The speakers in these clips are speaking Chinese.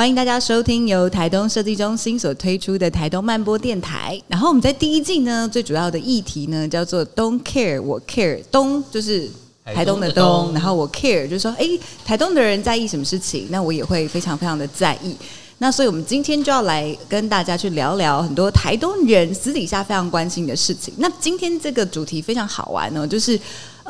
欢迎大家收听由台东设计中心所推出的台东漫播电台。然后我们在第一季呢，最主要的议题呢叫做 “Don't Care，我 Care”。东就是台东的东，东然后我 Care 就是说，哎，台东的人在意什么事情，那我也会非常非常的在意。那所以我们今天就要来跟大家去聊聊很多台东人私底下非常关心的事情。那今天这个主题非常好玩哦，就是。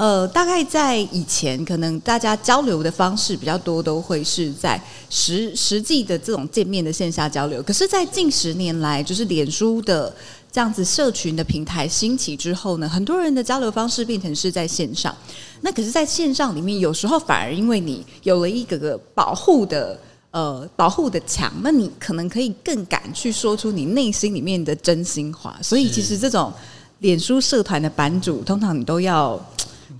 呃，大概在以前，可能大家交流的方式比较多，都会是在实实际的这种见面的线下交流。可是，在近十年来，就是脸书的这样子社群的平台兴起之后呢，很多人的交流方式变成是在线上。那可是，在线上里面，有时候反而因为你有了一个个保护的呃保护的墙，那你可能可以更敢去说出你内心里面的真心话。所以，其实这种脸书社团的版主，通常你都要。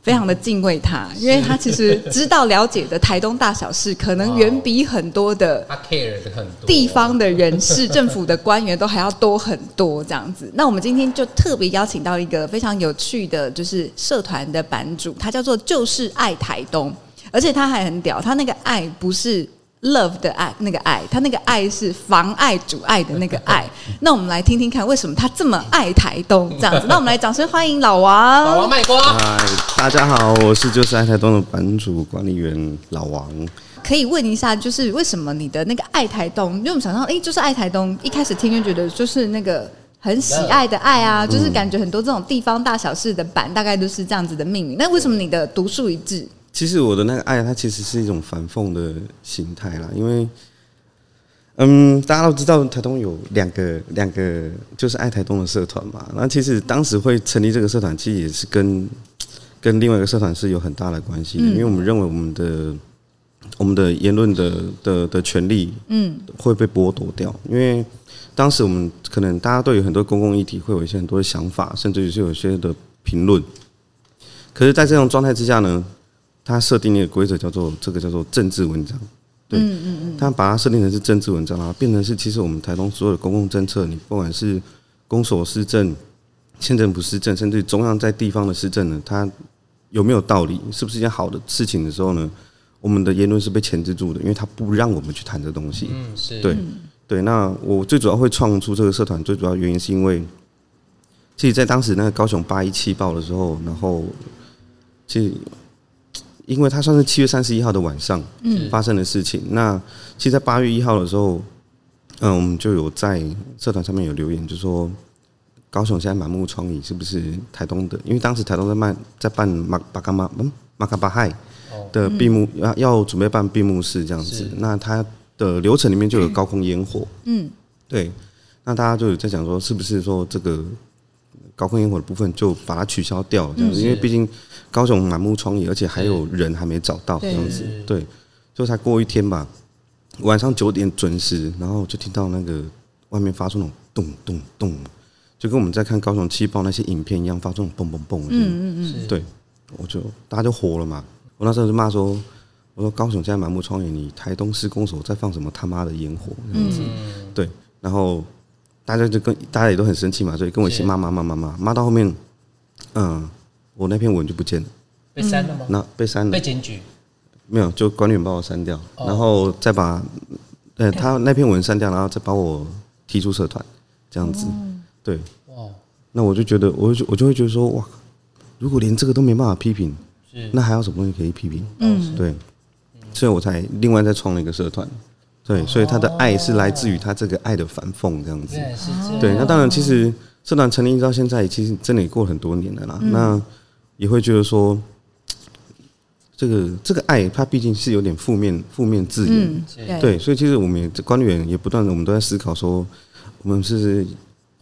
非常的敬畏他，因为他其实知道了解的台东大小事，可能远比很多的他 care 的很多地方的人士、政府的官员都还要多很多这样子。那我们今天就特别邀请到一个非常有趣的，就是社团的版主，他叫做就是爱台东，而且他还很屌，他那个爱不是。Love 的爱，那个爱，他那个爱是妨碍、阻碍的那个爱。那我们来听听看，为什么他这么爱台东这样子？那我们来掌声欢迎老王。老王卖瓜。嗨，大家好，我是就是爱台东的版主管理员老王。可以问一下，就是为什么你的那个爱台东？因为我们想到，哎，就是爱台东。一开始听就觉得就是那个很喜爱的爱啊，就是感觉很多这种地方大小事的版，大概都是这样子的命名。那为什么你的独树一帜？其实我的那个爱，它其实是一种反讽的形态啦。因为，嗯，大家都知道台东有两个两个就是爱台东的社团嘛。那其实当时会成立这个社团，其实也是跟跟另外一个社团是有很大的关系的。因为我们认为我们的我们的言论的的的权利，嗯，会被剥夺掉。因为当时我们可能大家对于很多公共议题，会有一些很多的想法，甚至于是有些的评论。可是，在这种状态之下呢，他设定一个规则，叫做这个叫做政治文章，对，嗯嗯嗯，他把它设定成是政治文章啊，变成是其实我们台东所有的公共政策，你不管是公所施政、县政府施政，甚至中央在地方的施政呢，它有没有道理，是不是一件好的事情的时候呢？我们的言论是被钳制住的，因为他不让我们去谈这东西。嗯，是对对。那我最主要会创出这个社团，最主要原因是因为，其实，在当时那个高雄八一七爆的时候，然后其实。因为它算是七月三十一号的晚上发生的事情。那其实，在八月一号的时候，嗯，我们就有在社团上面有留言，就说高雄现在满目疮痍，是不是台东的？因为当时台东在办在办马巴嘎马嗯马卡巴嗨的闭幕，要要准备办闭幕式这样子。那它的流程里面就有高空烟火，嗯，对。那大家就有在讲说，是不是说这个？高空烟火的部分就把它取消掉，这样子，因为毕竟高雄满目疮痍，而且还有人还没找到这样子，对，就才过一天吧，晚上九点准时，然后就听到那个外面发出那种咚咚咚，就跟我们在看高雄气爆那些影片一样，发出那种嘣嘣嘣嗯嗯嗯，对，我就大家就火了嘛，我那时候就骂说，我说高雄现在满目疮痍，你台东市公所在放什么他妈的烟火这样子，对，然后。大家就跟大家也都很生气嘛，所以跟我一起骂骂骂骂骂骂到后面，嗯，我那篇文就不见了，被删了吗？那被删了，被检举？没有，就管理员把我删掉，然后再把呃他那篇文删掉，然后再把我踢出社团，这样子，对，哇，那我就觉得，我就我就会觉得说，哇，如果连这个都没办法批评，那还有什么东西可以批评？嗯，对，所以我才另外再创了一个社团。对，所以他的爱是来自于他这个爱的反讽这样子。对，那当然，其实社团成立到现在，其实真的也过很多年了啦。那也会觉得说，这个这个爱，它毕竟是有点负面负面字眼。对，所以其实我们也管理员也不断的，我们都在思考说，我们是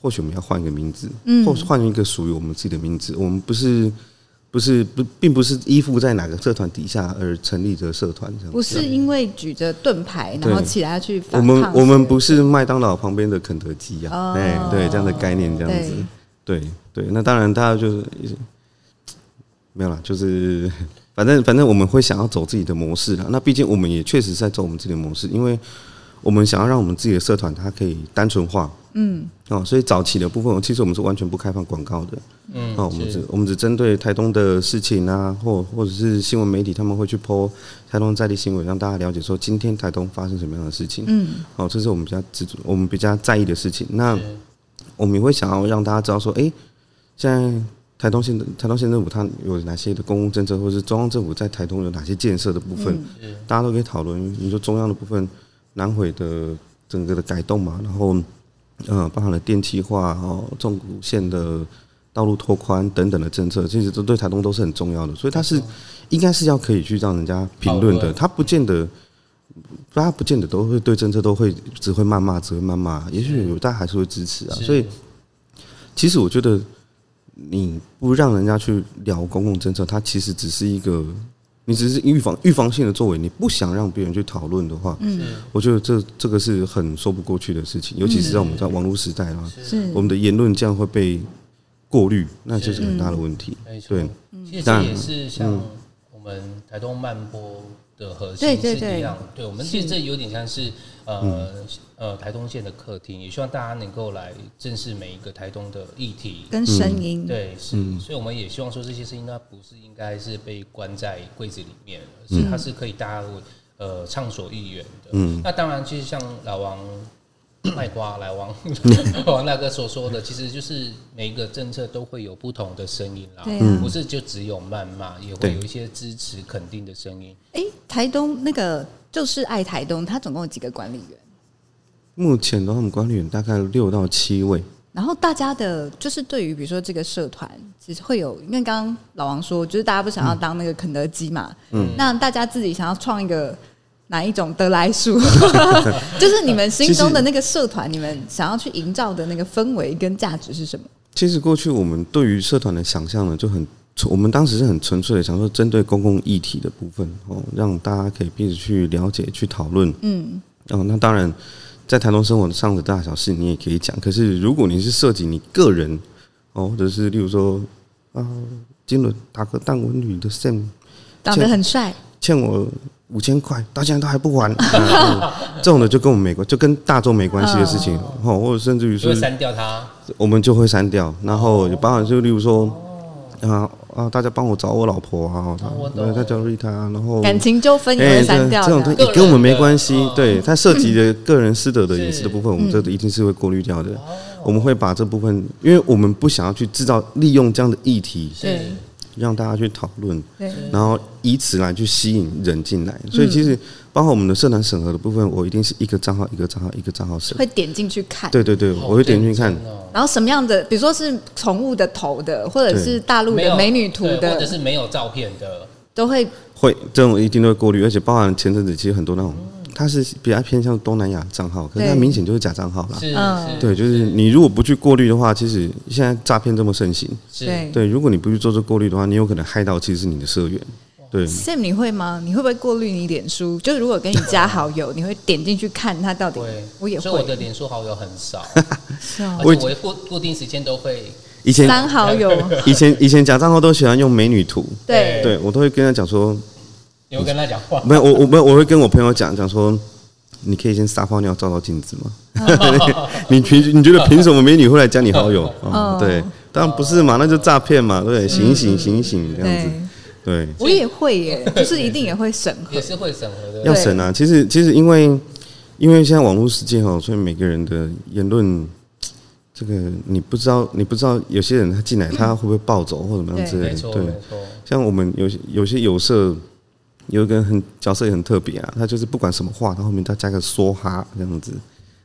或许我们要换一个名字，或是换一个属于我们自己的名字。我们不是不是不，并不是依附在哪个社团底下而成立的社团，这样不是因为举着盾牌，然后起来去反我。们我们不是麦当劳旁边的肯德基啊，哎、哦，对这样的概念这样子，对对，对，那当然大家就是没有啦，就是反正反正我们会想要走自己的模式啦。那毕竟我们也确实在走我们自己的模式，因为我们想要让我们自己的社团它可以单纯化。嗯，哦，所以早期的部分，其实我们是完全不开放广告的。嗯，哦，我们只我们只针对台东的事情啊，或或者是新闻媒体他们会去 po 台东在地新闻，让大家了解说今天台东发生什么样的事情。嗯，哦，这是我们比较执着，我们比较在意的事情。那我们也会想要让大家知道说，哎、欸，现在台东县的台东县政府它有哪些的公共政策，或者是中央政府在台东有哪些建设的部分，大家都可以讨论。你说中央的部分，南回的整个的改动嘛，然后。嗯，包含了电气化、哦，纵谷线的道路拓宽等等的政策，其实都对台东都是很重要的，所以它是应该是要可以去让人家评论的。它不见得，大家不见得都会对政策都会只会谩骂，只会谩骂，也许有大家还是会支持啊。所以，其实我觉得你不让人家去聊公共政策，它其实只是一个。你只是预防预防性的作为，你不想让别人去讨论的话，嗯，我觉得这这个是很说不过去的事情，尤其是在我们在网络时代啊，我们的言论这样会被过滤，那就是很大的问题。对，其实这也是像我们台东慢播的核心是一样，对我们其实这有点像是。呃呃，台东县的客厅，也希望大家能够来正视每一个台东的议题跟声音。对，是，所以我们也希望说这些声音，它不是应该是被关在柜子里面，而是它是可以大家呃畅所欲言的。嗯，那当然，其实像老王卖瓜来王王大哥所说的，其实就是每一个政策都会有不同的声音啦，不是就只有谩骂，也会有一些支持肯定的声音。哎，台东那个。就是爱台东，他总共有几个管理员？目前的话，我们管理员大概六到七位。然后大家的，就是对于比如说这个社团，其实会有，因为刚刚老王说，就是大家不想要当那个肯德基嘛，嗯，那大家自己想要创一个哪一种得来速？就是你们心中的那个社团，你们想要去营造的那个氛围跟价值是什么？其实过去我们对于社团的想象呢，就很。我们当时是很纯粹的，想说针对公共议题的部分哦，让大家可以彼此去了解、去讨论。嗯，哦，那当然，在台东生活上的大小事，你也可以讲。可是，如果你是涉及你个人哦，或者是例如说啊，金轮打个弹文女的 Sam，长得很帅，欠我五千块，到现在都还不还，这种的就跟我们没关，就跟大众没关系的事情哦，或者甚至于说删掉他，我们就会删掉。然后，包含就例如说。啊啊！大家帮我找我老婆啊！他他叫瑞塔，然后感情纠纷也会删掉。这种东西跟我们没关系。对，他涉及的 个人私德的隐私的部分，我们这一定是会过滤掉的。我们会把这部分，因为我们不想要去制造利用这样的议题，对，让大家去讨论，对，然后以此来去吸引人进来。所以其实包括我们的社团审核的部分，我一定是一个账号一个账号一个账号审，会点进去看。对对对，我会点进去看。然后什么样的，比如说是宠物的头的，或者是大陆的美女图的，或者是没有照片的，都会会这种一定都会过滤，而且包含前阵子其实很多那种，它是比较偏向东南亚账号，可是它明显就是假账号啦。是，对，就是你如果不去过滤的话，其实现在诈骗这么盛行，对对，如果你不去做这过滤的话，你有可能害到其实是你的社员。对，Sam，你会吗？你会不会过滤你脸书？就是如果跟你加好友，你会点进去看他到底？我也会。所以我的脸书好友很少，是啊，我固固定时间都会以前删好友。以前以前假账号都喜欢用美女图，对对，我都会跟他讲说，你会跟他讲话？没有，我我没有，我会跟我朋友讲讲说，你可以先撒泡尿照照镜子吗？你凭你觉得凭什么美女会来加你好友？对，当然不是嘛，那就诈骗嘛，对，醒醒醒醒这样子。对，我也会耶，就是一定也会审核，也是会审核的。要审啊，其实其实因为因为现在网络世界哦，所以每个人的言论，这个你不知道，你不知道有些人他进来他会不会暴走或怎么样之类的。对，像我们有些有些有色有一个很角色也很特别啊，他就是不管什么话，他后面他加个梭哈这样子。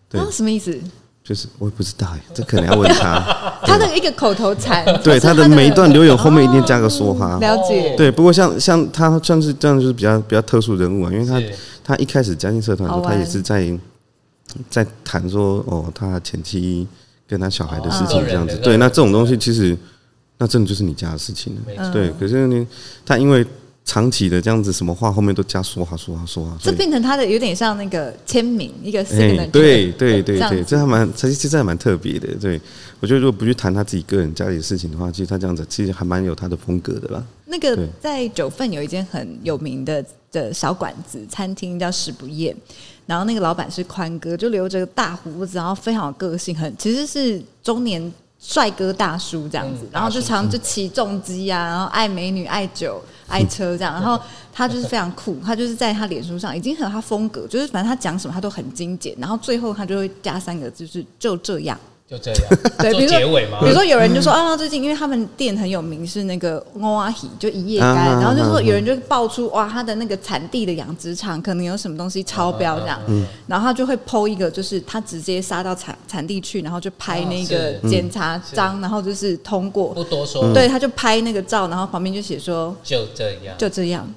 对，什么意思？就是我也不知道哎，这可能要问他。他的一个口头禅，对他的每一段留言后面一定加个说哈。了解。对，不过像像他像是这样，就是比较比较特殊人物啊，因为他他一开始加进社团的时候，他也是在在谈说哦，他前妻跟他小孩的事情这样子。对，那这种东西其实那真的就是你家的事情了。对，可是呢，他因为。长期的这样子，什么话后面都加说话说话说话，这变成他的有点像那个签名一个 signature，欸。对对对对，这这还蛮，其实其实还蛮特别的。对，我觉得如果不去谈他自己个人家里的事情的话，其实他这样子其实还蛮有他的风格的啦。那个在九份有一间很有名的的小馆子餐厅叫食不厌，然后那个老板是宽哥，就留着大胡子，然后非常有个性，很其实是中年。帅哥大叔这样子，然后就常常就骑重机啊，然后爱美女、爱酒、爱车这样，然后他就是非常酷，他就是在他脸书上已经很有他风格，就是反正他讲什么他都很精简，然后最后他就会加三个字，就是就这样。就这样，对，比如说，比如说有人就说啊，最近因为他们店很有名，是那个欧阿喜，就一夜干，然后就说有人就爆出哇，他的那个产地的养殖场可能有什么东西超标这样，然后他就会 PO 一个，就是他直接杀到产产地去，然后就拍那个检查章，然后就是通过，不多说，对，他就拍那个照，然后旁边就写说就这样，就这样，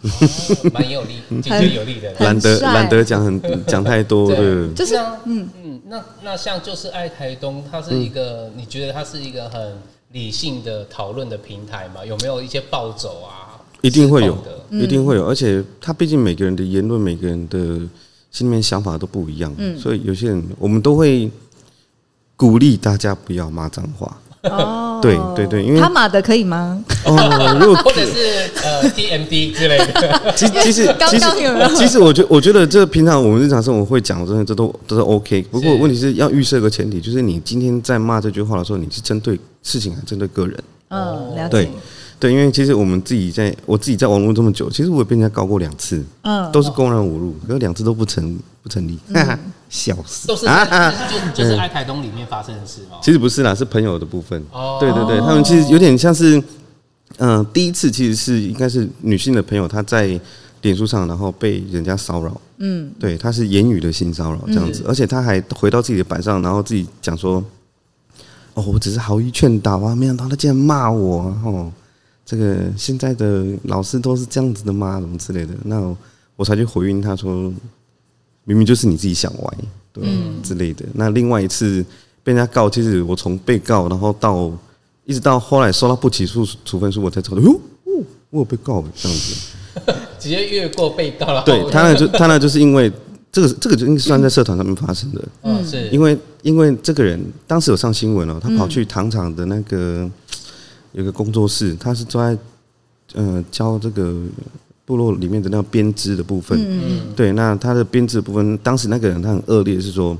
蛮有力，很有力的，懒得懒得讲很讲太多，对，就是嗯。那那像就是爱台东，它是一个、嗯、你觉得它是一个很理性的讨论的平台吗？有没有一些暴走啊？一定会有的，一定会有。而且它毕竟每个人的言论，每个人的心里面想法都不一样，嗯，所以有些人我们都会鼓励大家不要骂脏话。哦，对对对，因为他骂的可以吗？哦，如果 或者是呃 TMD 之类的，其其实 刚刚有其实我觉我觉得这平常我们日常生活会讲，真的这都都是 OK。不过问题是要预设个前提，就是你今天在骂这句话的时候，你是针对事情还是针对个人？嗯，了解。对。对，因为其实我们自己在，我自己在网络这么久，其实我也被人家告过两次，嗯，都是公然侮辱，可是两次都不成不成立，哈哈，笑死，都是 啊，就 就是爱台东里面发生的事吗？其实不是啦，是朋友的部分。哦，对对对，他们其实有点像是，嗯，第一次其实是应该是女性的朋友，她在脸书上，然后被人家骚扰，嗯，对，她是言语的性骚扰这样子，而且她还回到自己的板上，然后自己讲说，哦，我只是好意劝导啊，没想到他竟然骂我，哦。这个现在的老师都是这样子的吗？什么之类的？那我才去回应他说，明明就是你自己想歪，对、嗯、之类的。那另外一次被人家告，其实我从被告，然后到一直到后来收到不起诉处分书，我才知道，哟，我有被告这样子，直接越过被告了。对 他那就他那就是因为这个这个就应该算在社团上面发生的，嗯，是因为因为这个人当时有上新闻了，他跑去糖厂的那个。有个工作室，他是专在呃教这个部落里面的那个编织的部分。嗯，对，那他的编织的部分，当时那个人他很恶劣，是说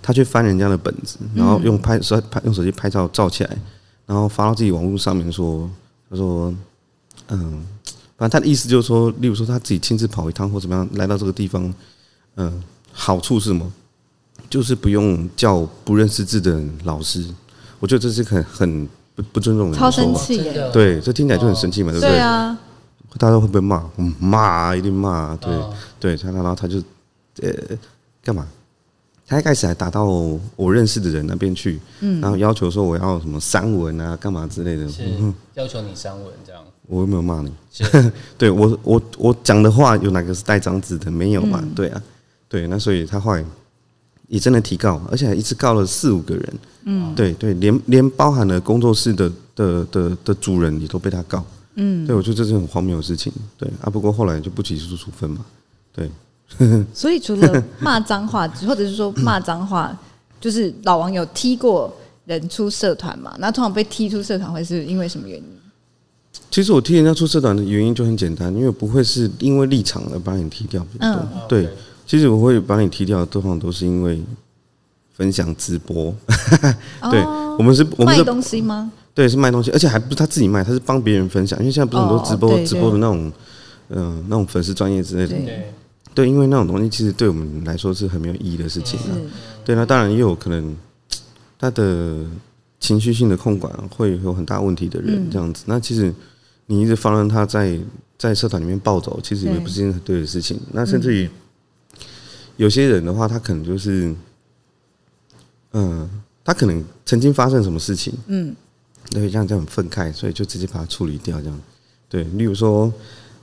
他去翻人家的本子，然后用拍手拍用手机拍照照起来，然后发到自己网络上面说，他说，嗯，反正他的意思就是说，例如说他自己亲自跑一趟或怎么样来到这个地方，嗯，好处是什么？就是不用叫不认识字的老师。我觉得这是很很。不不尊重人，超生气耶！对，这听起来就很生气嘛，对不对？对啊，大家会不会骂？骂一定骂，对对。他然后他就呃干嘛？他一开始还打到我认识的人那边去，嗯，然后要求说我要什么删文啊，干嘛之类的，嗯，要求你删文这样。我又没有骂你，对我我我讲的话有哪个是带脏字的？没有嘛？对啊，对，那所以他后来。也真的提告，而且还一次告了四五个人。嗯，对对，连连包含了工作室的的的的主人也都被他告。嗯，对，我觉得这是很荒谬的事情。对啊，不过后来就不起诉处分嘛。对，所以除了骂脏话，或者是说骂脏话，就是老王有踢过人出社团嘛？那通常被踢出社团会是因为什么原因？其实我踢人家出社团的原因就很简单，因为不会是因为立场而把你踢掉。嗯，对。其实我会把你踢掉，通常都是因为分享直播。对，我们是，我们是卖东西吗？对，是卖东西，而且还不是他自己卖，他是帮别人分享。因为现在不是很多直播直播的那种，嗯，那种粉丝专业之类的。对，对，因为那种东西其实对我们来说是很没有意义的事情啊。对，那当然也有可能他的情绪性的控管会有很大问题的人这样子。那其实你一直放任他在在社团里面暴走，其实也不是一件很对的事情。那甚至于。有些人的话，他可能就是，嗯，他可能曾经发生什么事情，嗯，对，这样这样很愤慨，所以就直接把它处理掉，这样。对，例如说，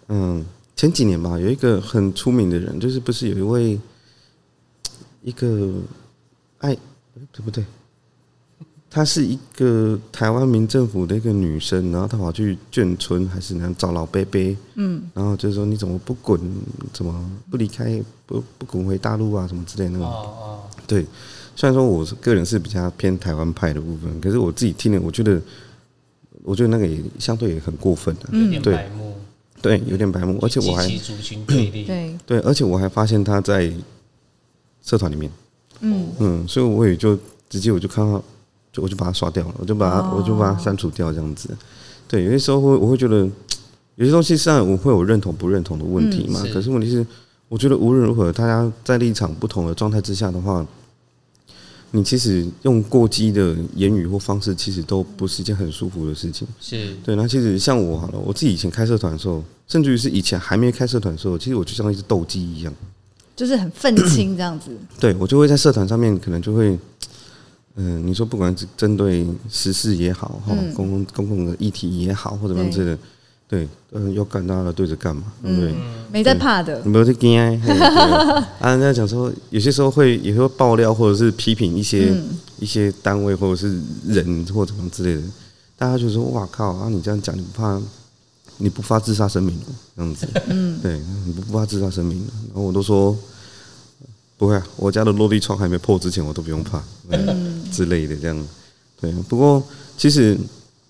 嗯，前几年吧，有一个很出名的人，就是不是有一位，一个爱，对不对？她是一个台湾民政府的一个女生，然后她跑去眷村还是那样找老伯伯，嗯，然后就说你怎么不滚，怎么不离开，不不滚回大陆啊，什么之类的那种。哦哦，对，虽然说我个人是比较偏台湾派的部分，可是我自己听了，我觉得，我觉得那个也相对也很过分的，嗯，对，对，有点白目，而且我还对 对，而且我还发现他在社团里面，嗯。嗯，所以我也就直接我就看到。就我就把它刷掉了，我就把它，oh. 我就把它删除掉，这样子。对，有些时候会我会觉得，有些东西上我会有认同不认同的问题嘛。嗯、是可是问题是，我觉得无论如何，大家在立场不同的状态之下的话，你其实用过激的言语或方式，其实都不是一件很舒服的事情。是对。那其实像我好了，我自己以前开社团的时候，甚至于是以前还没开社团的时候，其实我就像一只斗鸡一样，就是很愤青这样子。对，我就会在社团上面可能就会。嗯，你说不管是针对时事也好，哈、嗯，公共公共的议题也好，或者什么之类的，对，嗯，要干大家对着干嘛，对不对？没在怕的，没有在惊啊！啊，人家讲说，有些时候会也会爆料，或者是批评一些、嗯、一些单位或者是人或者什么之类的，大家就说：“哇靠！啊，你这样讲，你不怕？你不发自杀声明这样子？嗯，对，你不发自杀声明，然后我都说。”不会啊，我家的落地窗还没破之前，我都不用怕，嗯，之类的这样。对，不过其实，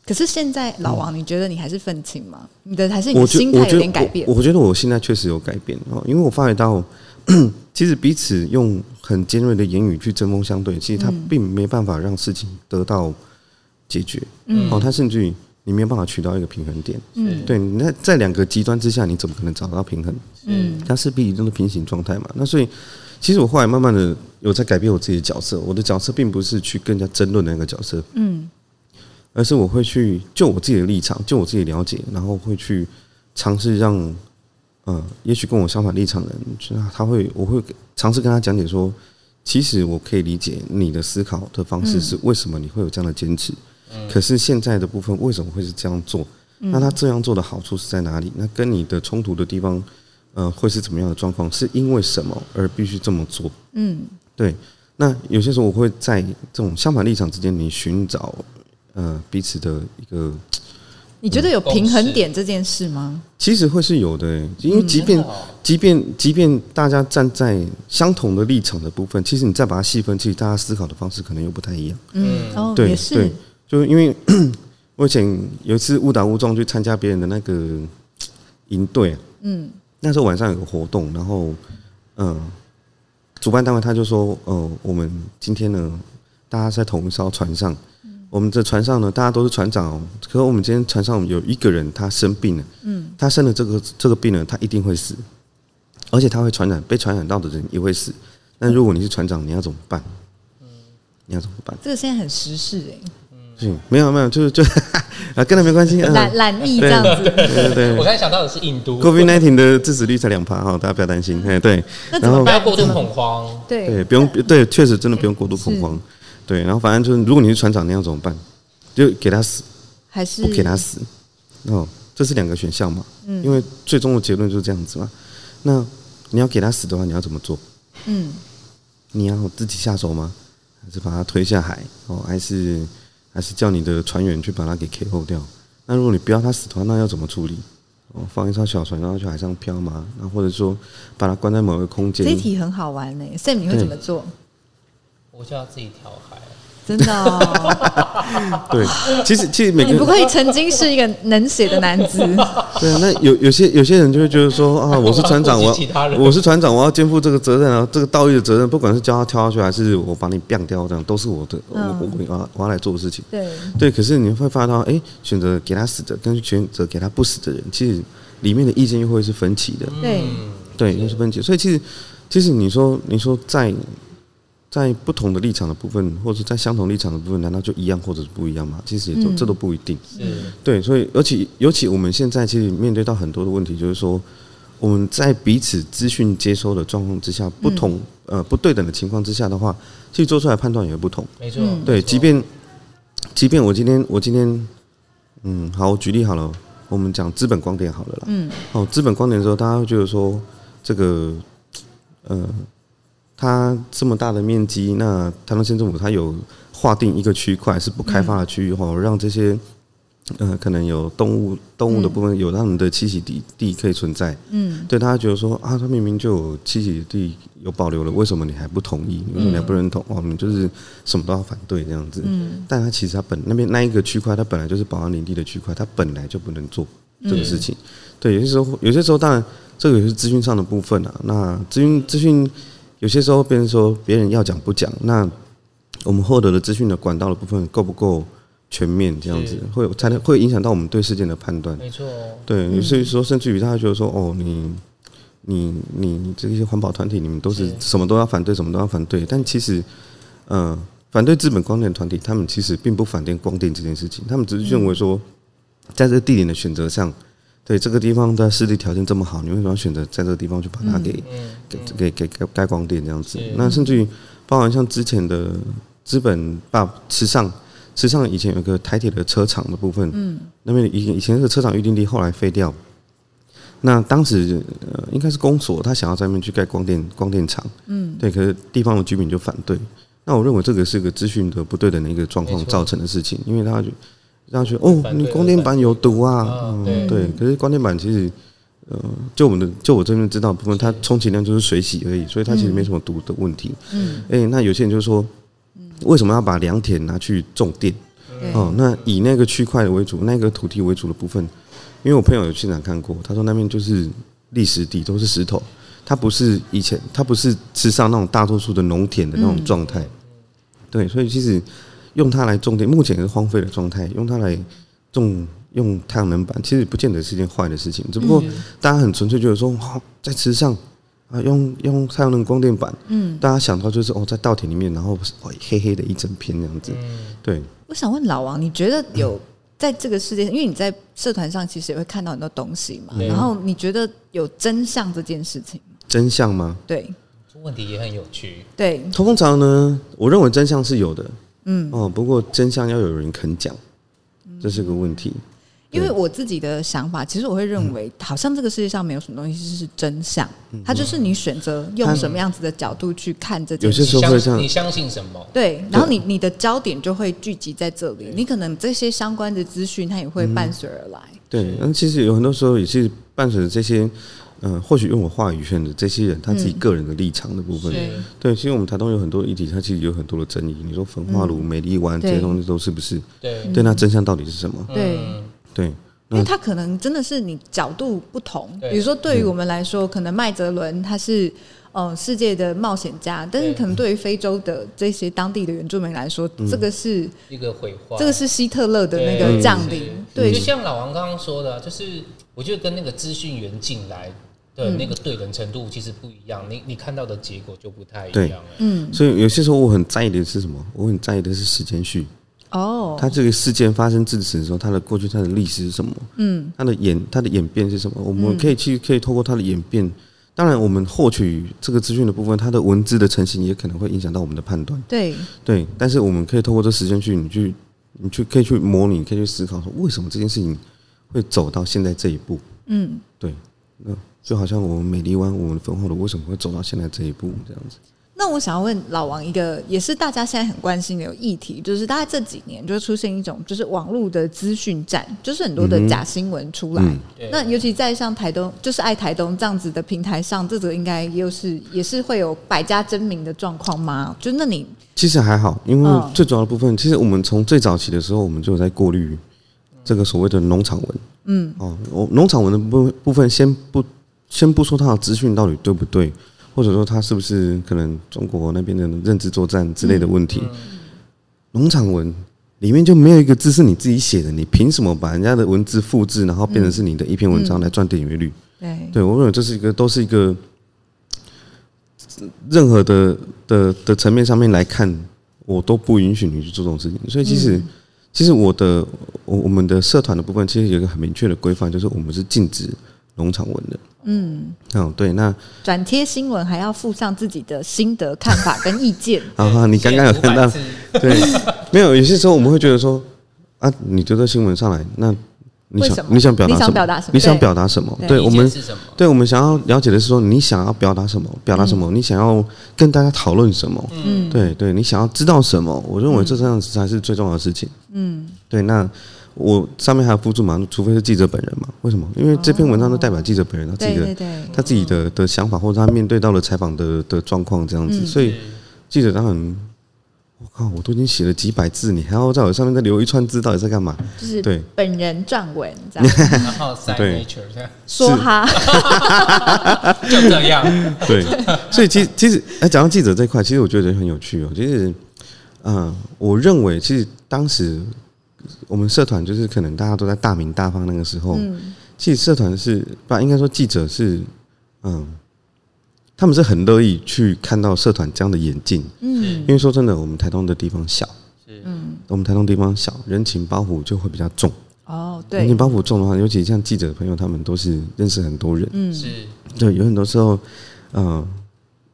可是现在老王，你觉得你还是愤青吗？你的还是你的心态有点改变？我，我觉得我现在确实有改变哦，因为我发觉到，其实彼此用很尖锐的言语去针锋相对，其实他并没办法让事情得到解决。嗯，哦，他甚至于你没有办法取到一个平衡点。嗯，对，那在两个极端之下，你怎么可能找到平衡？嗯，它势必都是平行状态嘛。那所以。其实我后来慢慢的有在改变我自己的角色，我的角色并不是去跟人家争论的那个角色，嗯，而是我会去就我自己的立场，就我自己的了解，然后会去尝试让，呃，也许跟我相反立场的人，他会，我会尝试跟他讲解说，其实我可以理解你的思考的方式是为什么你会有这样的坚持，可是现在的部分为什么会是这样做？那他这样做的好处是在哪里？那跟你的冲突的地方？呃，会是怎么样的状况？是因为什么而必须这么做？嗯，对。那有些时候我会在这种相反立场之间，你寻找呃彼此的一个，你觉得有平衡点这件事吗？其实会是有的，因为即便即便即便大家站在相同的立场的部分，其实你再把它细分，其实大家思考的方式可能又不太一样。嗯，哦，对，就是。对，就因为 我以前有一次误打误撞去参加别人的那个营队，嗯。那时候晚上有个活动，然后，嗯，主办单位他就说，呃，我们今天呢，大家在同一艘船上，我们这船上呢，大家都是船长哦。可是我们今天船上有一个人他生病了，嗯，他生了这个这个病呢，他一定会死，而且他会传染，被传染到的人也会死。那如果你是船长，你要怎么办？嗯，你要怎么办？这个现在很时事哎。嗯，没有没有，就是就啊，跟他没关系。懒懒意这样子。对对对。我刚才想到的是印度。COVID-19 的致死率才两趴哈，大家不要担心。哎，对。然后不要过度恐慌。对对，不用对，确实真的不用过度恐慌。对，然后反正就是，如果你是船长，你要怎么办？就给他死，还是不给他死？哦，这是两个选项嘛。嗯。因为最终的结论就是这样子嘛。那你要给他死的话，你要怎么做？嗯。你要自己下手吗？还是把他推下海？哦，还是？还是叫你的船员去把它给 KO 掉。那如果你不要它死的话，那要怎么处理？哦，放一艘小船，然后去海上漂吗？那或者说把它关在某个空间？这题很好玩呢，Sam，你会怎么做？我就要自己跳海。真的哦，对，其实其实每个人你不会曾经是一个能写的男子。对啊，那有有些有些人就会觉得说啊，我是船长，我我是船长，我要肩负这个责任啊，这个道义的责任，不管是叫他跳下去，还是我把你毙掉，这样都是我的，我我我要我要来做的事情。对对，可是你会发现到，哎，选择给他死的，跟选择给他不死的人，其实里面的意见又会是分歧的。对对，又是分歧。所以其实其实你说你说在。在不同的立场的部分，或者在相同立场的部分，难道就一样或者是不一样吗？其实也都这都不一定。对，所以尤其尤其我们现在其实面对到很多的问题，就是说我们在彼此资讯接收的状况之下，不同呃不对等的情况之下的话，其实做出来判断也会不同。没错，对，即便即便我今天我今天嗯好，我举例好了，我们讲资本光点好了啦。嗯，哦，资本光点的时候，大家会觉得说这个呃。它这么大的面积，那台东县政府它有划定一个区块是不开发的区域后，让这些。呃，可能有动物，动物的部分有他们的栖息地地可以存在。嗯，对，他觉得说啊，他明明就有栖息地有保留了，为什么你还不同意？为什么你还不认同？哦，你就是什么都要反对这样子。嗯，但他其实他本那边那一个区块，它本来就是保安林地的区块，它本来就不能做这个事情。对，有些时候，有些时候当然这个也是资讯上的部分啊。那资讯资讯有些时候别人说别人要讲不讲，那我们获得的资讯的管道的部分够不够？全面这样子会才能会影响到我们对事件的判断。没错，对，所以说甚至于他觉得说，哦，你你你你这些环保团体，你们都是什么都要反对，什么都要反对。但其实，嗯，反对资本光电团体，他们其实并不反对光电这件事情，他们只是认为说，在这个地点的选择上，对这个地方的湿地条件这么好，你为什么要选择在这个地方去把它给给给给盖光电这样子？那甚至于包含像之前的资本把池上。池上以前有个台铁的车厂的部分，嗯，那边以以前是车厂预定地，后来废掉。那当时呃，应该是公所，他想要在那边去盖光电光电厂，嗯，对，可是地方的居民就反对。那我认为这个是个资讯的不对等的一个状况造成的事情，因为他就让他觉得哦，你光电板有毒啊，嗯，对。可是光电板其实，呃，就我们的就我这边知道的部分，它充其量就是水洗而已，所以它其实没什么毒的问题。嗯，哎，那有些人就说。为什么要把良田拿去种电？哦，那以那个区块为主，那个土地为主的部分，因为我朋友有现场看过，他说那边就是砾石地，都是石头，它不是以前，它不是吃上那种大多数的农田的那种状态。对，所以其实用它来种电，目前是荒废的状态，用它来种用太阳能板，其实不见得是件坏的事情，只不过大家很纯粹就是说，好在池上。啊，用用太阳能光电板，嗯，大家想到就是哦，在稻田里面，然后黑黑的一整片这样子，对。我想问老王，你觉得有在这个世界上，因为你在社团上其实也会看到很多东西嘛，然后你觉得有真相这件事情吗？真相吗？对，这问题也很有趣。对，通常呢，我认为真相是有的，嗯，哦，不过真相要有人肯讲，这是个问题。因为我自己的想法，其实我会认为，好像这个世界上没有什么东西是真相，它就是你选择用什么样子的角度去看这件事。有些时候会这样，你相信什么？对，然后你你的焦点就会聚集在这里，你可能这些相关的资讯，它也会伴随而来。对，那其实有很多时候也是伴随着这些，嗯，或许用我话语权的这些人，他自己个人的立场的部分。对，其实我们台东有很多议题，它其实有很多的争议。你说焚化炉、美丽湾这些东西都是不是？对，对，那真相到底是什么？对。对，因为他可能真的是你角度不同。比如说，对于我们来说，可能麦哲伦他是呃世界的冒险家，但是可能对于非洲的这些当地的原住民来说，这个是一个毁坏，这个是希特勒的那个降临。对，就像老王刚刚说的，就是我觉得跟那个资讯源进来的那个对等程度其实不一样，你你看到的结果就不太一样。嗯，所以有些时候我很在意的是什么？我很在意的是时间序。哦，他这个事件发生至此的时候，他的过去，他的历史是什么？嗯，他的演，他的演变是什么？我们可以去，可以透过他的演变。当然，我们获取这个资讯的部分，它的文字的成型也可能会影响到我们的判断。对对，但是我们可以透过这时间去，你去，你去可以去模拟，可以去思考说，为什么这件事情会走到现在这一步？嗯，对，那就好像我们美丽湾，我们焚化炉为什么会走到现在这一步这样子？那我想要问老王一个，也是大家现在很关心的有议题，就是大概这几年就出现一种，就是网络的资讯战，就是很多的假新闻出来。嗯嗯、那尤其在像台东，就是爱台东这样子的平台上，这个应该又是也是会有百家争鸣的状况吗？就那你其实还好，因为最主要的部分，其实我们从最早期的时候，我们就有在过滤这个所谓的农场文。嗯，哦，我农场文的部部分，先不先不说他的资讯到底对不对。或者说他是不是可能中国那边的认知作战之类的问题？农场文里面就没有一个字是你自己写的，你凭什么把人家的文字复制，然后变成是你的一篇文章来赚点阅率？对，对我认为这是一个都是一个任何的的的层面上面来看，我都不允许你去做这种事情。所以其实其实我的我我们的社团的部分其实有一个很明确的规范，就是我们是禁止农场文的。嗯，哦，对，那转贴新闻还要附上自己的心得、看法跟意见。啊，你刚刚有看到？对，没有。有些时候我们会觉得说，啊，你丢个新闻上来，那你想你想表达什么？你想表达什么你想表达什么？对对我们？对我们想要了解的是说，你想要表达什么？表达什么？你想要跟大家讨论什么？嗯，对对，你想要知道什么？我认为这这样子才是最重要的事情。嗯，对，那我上面还有附注嘛？除非是记者本人嘛？为什么？因为这篇文章都代表记者本人他自己的对对对，他自己的的想法，或者他面对到了采访的的状况这样子，嗯所以记者当然，我靠，我都已经写了几百字，你还要在我上面再留一串字，到底在干嘛？就是对本人撰文这样 然后 side 对 nature 这样说哈，就这样，对，所以其实其实，哎，讲到记者这一块，其实我觉得很有趣哦。其实，嗯，我认为其实当时我们社团就是可能大家都在大名大放那个时候，嗯。其实社团是不应该说记者是，嗯，他们是很乐意去看到社团这样的演进，嗯。因为说真的，我们台东的地方小，是。嗯，我们台东地方小，人情包袱就会比较重。哦对。人情，包袱重的话，尤其像记者的朋友，他们都是认识很多人，嗯。是，对，有很多时候，嗯，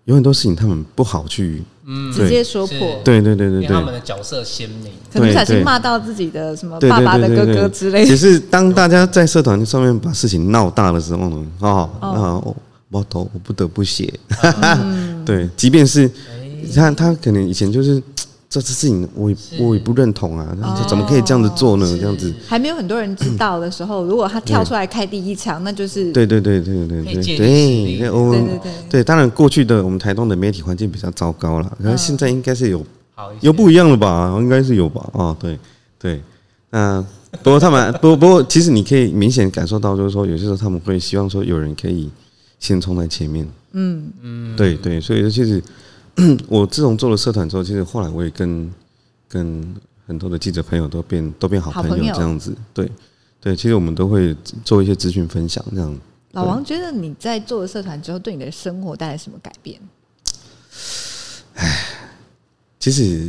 有很多事情他们不好去，嗯，直接说破，对对对对他们对。的角色鲜明，可能不小心骂到自己的什么爸爸的哥哥之类的，只是当大家在社团上面把事情闹大的时候呢，哦，啊，我我头我不得不写，对，即便是你看他可能以前就是这次事情我也我也不认同啊，这怎么可以这样子做呢？这样子，还没有很多人知道的时候，如果他跳出来开第一枪，那就是对对对对对对。对。力对，我们对对对。对，当然过去的我们台东的媒体环境比较糟糕了，然后现在应该是有好有不一样了吧？应该是有吧？啊，对对，那不过他们 不过不过，其实你可以明显感受到，就是说有些时候他们会希望说有人可以先冲在前面。嗯。嗯，对对，所以其实 我自从做了社团之后，其实后来我也跟跟很多的记者朋友都变都变好朋友友这样子。对对，其实我们都会做一些资讯分享这样。老王觉得你在做了社团之后，对你的生活带来什么改变？其实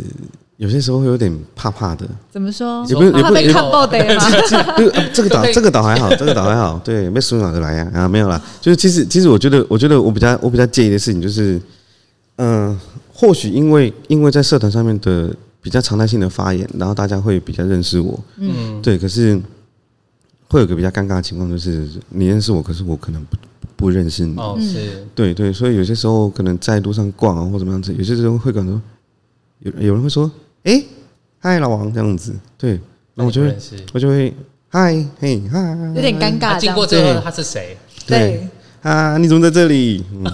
有些时候会有点怕怕的。怎么说？也不是也怕被看爆的吗？这个倒这个倒还好，这个倒还好，对，没输哪个来呀？啊，没有啦。就是其实其实我觉得，我觉得我比较我比较介意的事情就是，嗯、或许因为因为在社团上面的比较常态性的发言，然后大家会比较认识我，嗯，对。可是会有个比较尴尬的情况，就是你认识我，可是我可能不不认识你。哦是，对对，所以有些时候可能在路上逛啊，或怎么样子，有些时候会感觉有有人会说：“哎，嗨，老王这样子。”对，那我就会我就会嗨嘿嗨，有点尴尬。经过之后他是谁？对，啊，你怎么在这里？嗯，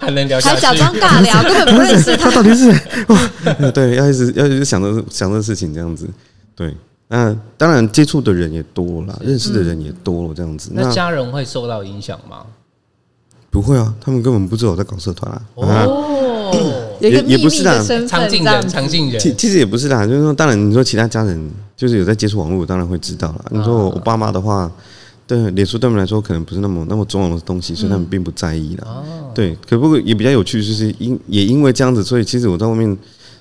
还能聊下去？还假装尬聊，根本不认识他。他到底是哇？对，要一直要一直想着想着事情这样子。对，那当然接触的人也多了，认识的人也多了，这样子。那家人会受到影响吗？不会啊，他们根本不知道我在搞社团啊。啊哦，有一个秘密也也不是啦的身份，常进人，这样子常进人，其其实也不是啦，就是说，当然你说其他家人就是有在接触网络，当然会知道啦。你说我我爸妈的话，对脸书对他们来说可能不是那么那么重要的东西，所以他们并不在意啦。哦，对，可不过也比较有趣，就是因也因为这样子，所以其实我在外面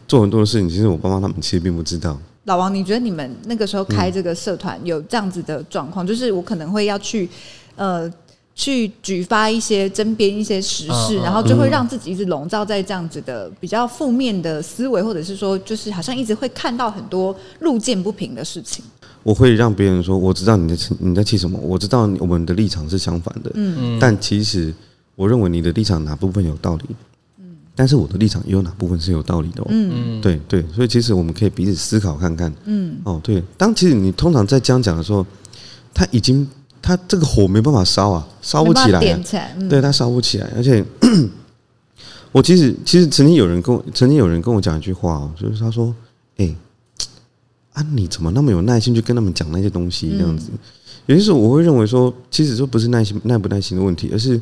做很多的事情，其实我爸妈他们其实并不知道。老王，你觉得你们那个时候开这个社团有这样子的状况？就是我可能会要去，呃，去举发一些争辩一些时事，然后就会让自己一直笼罩在这样子的比较负面的思维，或者是说，就是好像一直会看到很多路见不平的事情。我会让别人说，我知道你在你在气什么，我知道我们的立场是相反的，嗯。但其实我认为你的立场哪部分有道理，但是我的立场也有哪部分是有道理的哦。嗯。嗯，对对，所以其实我们可以彼此思考看看。嗯。哦，对，当其实你通常在这样讲的时候，他已经他这个火没办法烧啊，烧不起来、对，他烧不起来。而且 我其实其实曾经有人跟我曾经有人跟我讲一句话哦，就是他说：“哎，啊，你怎么那么有耐心去跟他们讲那些东西？这样子。有些时候我会认为说，其实这不是耐心耐不耐心的问题，而是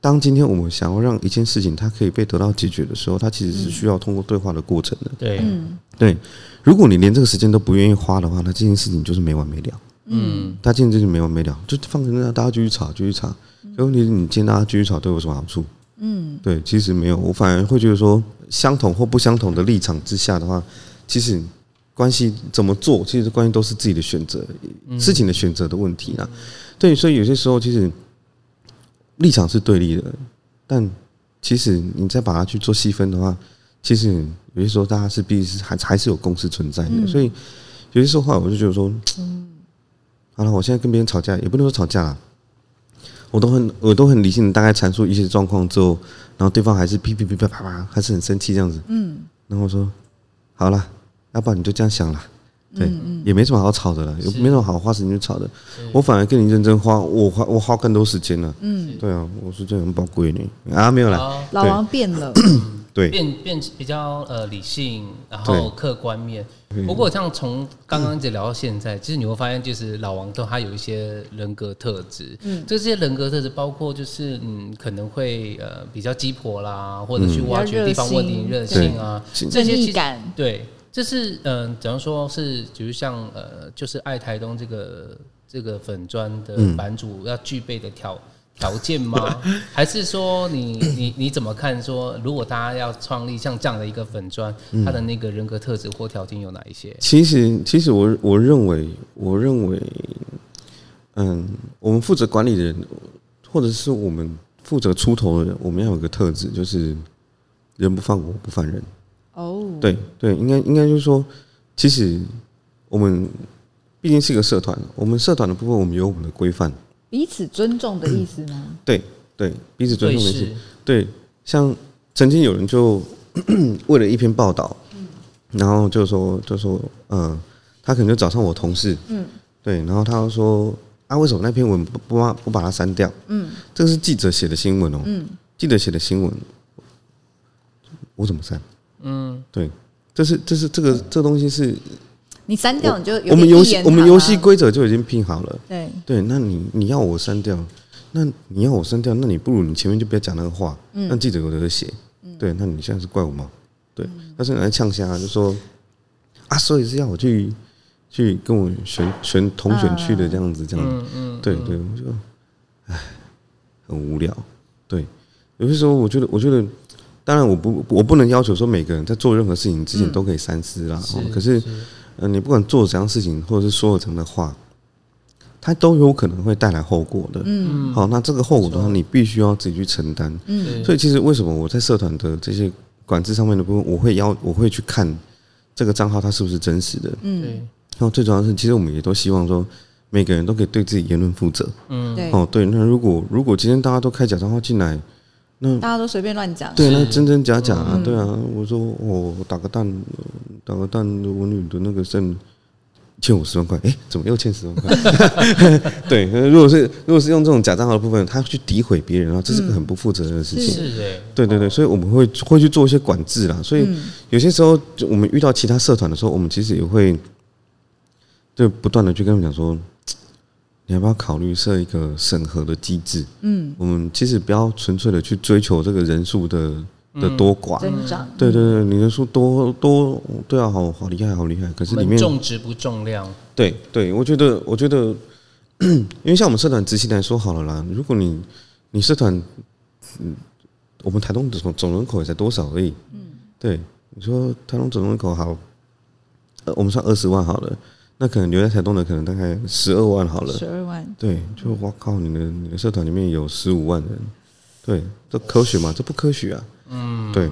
当今天我们想要让一件事情它可以被得到解决的时候，它其实是需要通过对话的过程的。对，嗯对，如果你连这个时间都不愿意花的话，那这件事情就是没完没了。嗯，他今天就是没完没了，就放在那，大家继续吵，继续吵。可问题是你今天大家继续吵，对我有什么好处？嗯对，其实没有。我反而会觉得说，相同或不相同的立场之下的话，其实关系怎么做，其实关系都是自己的选择，事情的选择的问题啦。对，所以有些时候其实立场是对立的，但其实你再把它去做细分的话，其实有些时候大家是必须还还是有共识存在的。所以有些时候话，我就觉得说，好了，我现在跟别人吵架，也不能说吵架了，我都很我都很理性的大概阐述一些状况之后，然后对方还是噼噼噼啪啪啪，还是很生气这样子。嗯，然后我说好了，要不然你就这样想了。对，也没什么好吵的了，也没什么好花时间去吵的。我反而跟你认真花，我花我花更多时间了。嗯，对啊，我时间很宝贵呢。啊，没有啦，老王变了，对，变变比较呃理性，然后客观面。不过像从刚刚一直聊到现在，其实你会发现，就是老王都他有一些人格特质。嗯，这些人格特质包括就是嗯，可能会呃比较鸡婆啦，或者去挖掘地方问题、热心啊，这些其实对。这是嗯，假如说是，比如像呃，就是爱台东这个这个粉砖的版主要具备的条条件吗？还是说你你你怎么看？说如果大家要创立像这样的一个粉砖，他的那个人格特质或条件有哪一些？其实，其实我我认为，我认为，嗯，我们负责管理的人，或者是我们负责出头的人，我们要有个特质，就是人不犯我，不犯人。哦，对对，应该应该就是说，其实我们毕竟是一个社团，我们社团的部分，我们有我们的规范，彼此尊重的意思吗？对对，彼此尊重的意思。对，像曾经有人就 为了一篇报道，然后就说就说，嗯，他可能就找上我同事，嗯，对，然后他就说啊，为什么那篇文不不把不把它删掉？嗯，这个是记者写的新闻哦，嗯，记者写的新闻，我怎么删？嗯，对，这是这是这个这个东西是，你删掉你就我们游戏我们游戏规则就已经拼好了，对。对，那你你要我删掉，那你要我删掉，那你不如你前面就不要讲那个话，嗯，让记者有的写，对，那你现在是怪我吗？对，但是你来呛虾就说啊，所以是要我去去跟我选选同选区的这样子这样子，嗯。对对，我就唉，很无聊，对，有些时候我觉得我觉得。当然，我不，我不能要求说每个人在做任何事情之前都可以三思啦。嗯、可是，呃，你不管做怎样事情，或者是说了怎样的话，它都有可能会带来后果的。嗯，好，那这个后果的话，你必须要自己去承担。嗯，所以其实为什么我在社团的这些管制上面的部分，我会要我会去看这个账号它是不是真实的。嗯，然后最主要是，其实我们也都希望说，每个人都可以对自己言论负责。嗯，对。哦，对。那如果如果今天大家都开假账号进来，那大家都随便乱讲，对，那真真假假啊，对啊。我说我打个蛋，打个蛋，我女的那个肾欠我十万块，哎，怎么又欠十万块？对，如果是如果是用这种假账号的部分，他去诋毁别人啊，这是个很不负责任的事情。是的，对对对，所以我们会会去做一些管制啦。所以有些时候，我们遇到其他社团的时候，我们其实也会就不断的去跟他们讲说。你要不要考虑设一个审核的机制？嗯，我们其实不要纯粹的去追求这个人数的的多寡增长。对对对，你人数多多，对啊，好好厉害，好厉害。可是里面重质不重量。对对，我觉得，我觉得，因为像我们社团执行来说好了啦，如果你你社团，嗯，我们台东总总人口也才多少而已。嗯，对，你说台东总人口好，呃，我们算二十万好了。那可能留在台东的可能大概十二万好了，十二万，对，就我靠，你的你的社团里面有十五万人，对，这科学吗？这不科学啊，嗯，对，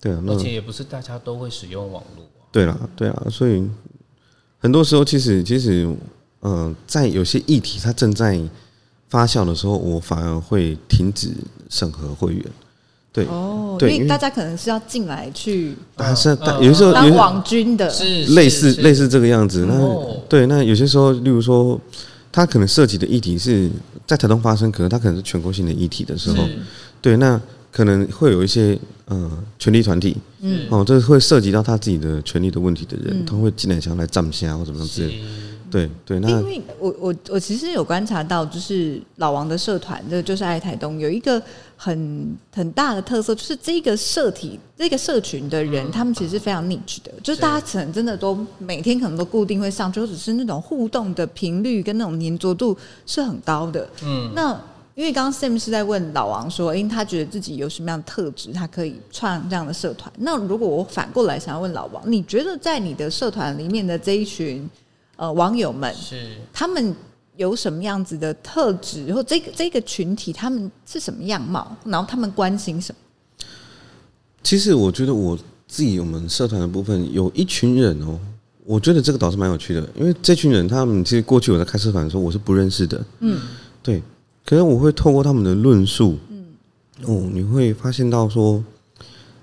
对啊，而且也不是大家都会使用网络啊，对啦，对啊，所以很多时候其实其实，呃，在有些议题它正在发酵的时候，我反而会停止审核会员。对哦，因为大家可能是要进来去，还是有时候当网军的，是类似类似这个样子。那对，那有些时候，例如说，他可能涉及的议题是在台东发生，可能他可能是全国性的议题的时候，对，那可能会有一些呃权力团体，嗯，哦，这会涉及到他自己的权利的问题的人，他会进来想要来站下或怎么样之类。对对，那因为我我我其实有观察到，就是老王的社团，这个就是爱台东，有一个很很大的特色，就是这个社体这个社群的人，他们其实是非常 niche 的，就是大家可能真的都每天可能都固定会上，就只是那种互动的频率跟那种粘着度是很高的。嗯，那因为刚刚 Sam 是在问老王说，因为他觉得自己有什么样的特质，他可以创这样的社团。那如果我反过来想要问老王，你觉得在你的社团里面的这一群？呃，网友们是他们有什么样子的特质，然后这个这个群体他们是什么样貌，然后他们关心什么？其实我觉得我自己我们社团的部分有一群人哦，我觉得这个倒是蛮有趣的，因为这群人他们其实过去我在开社团的时候我是不认识的，嗯，对。可是我会透过他们的论述，嗯，哦，你会发现到说，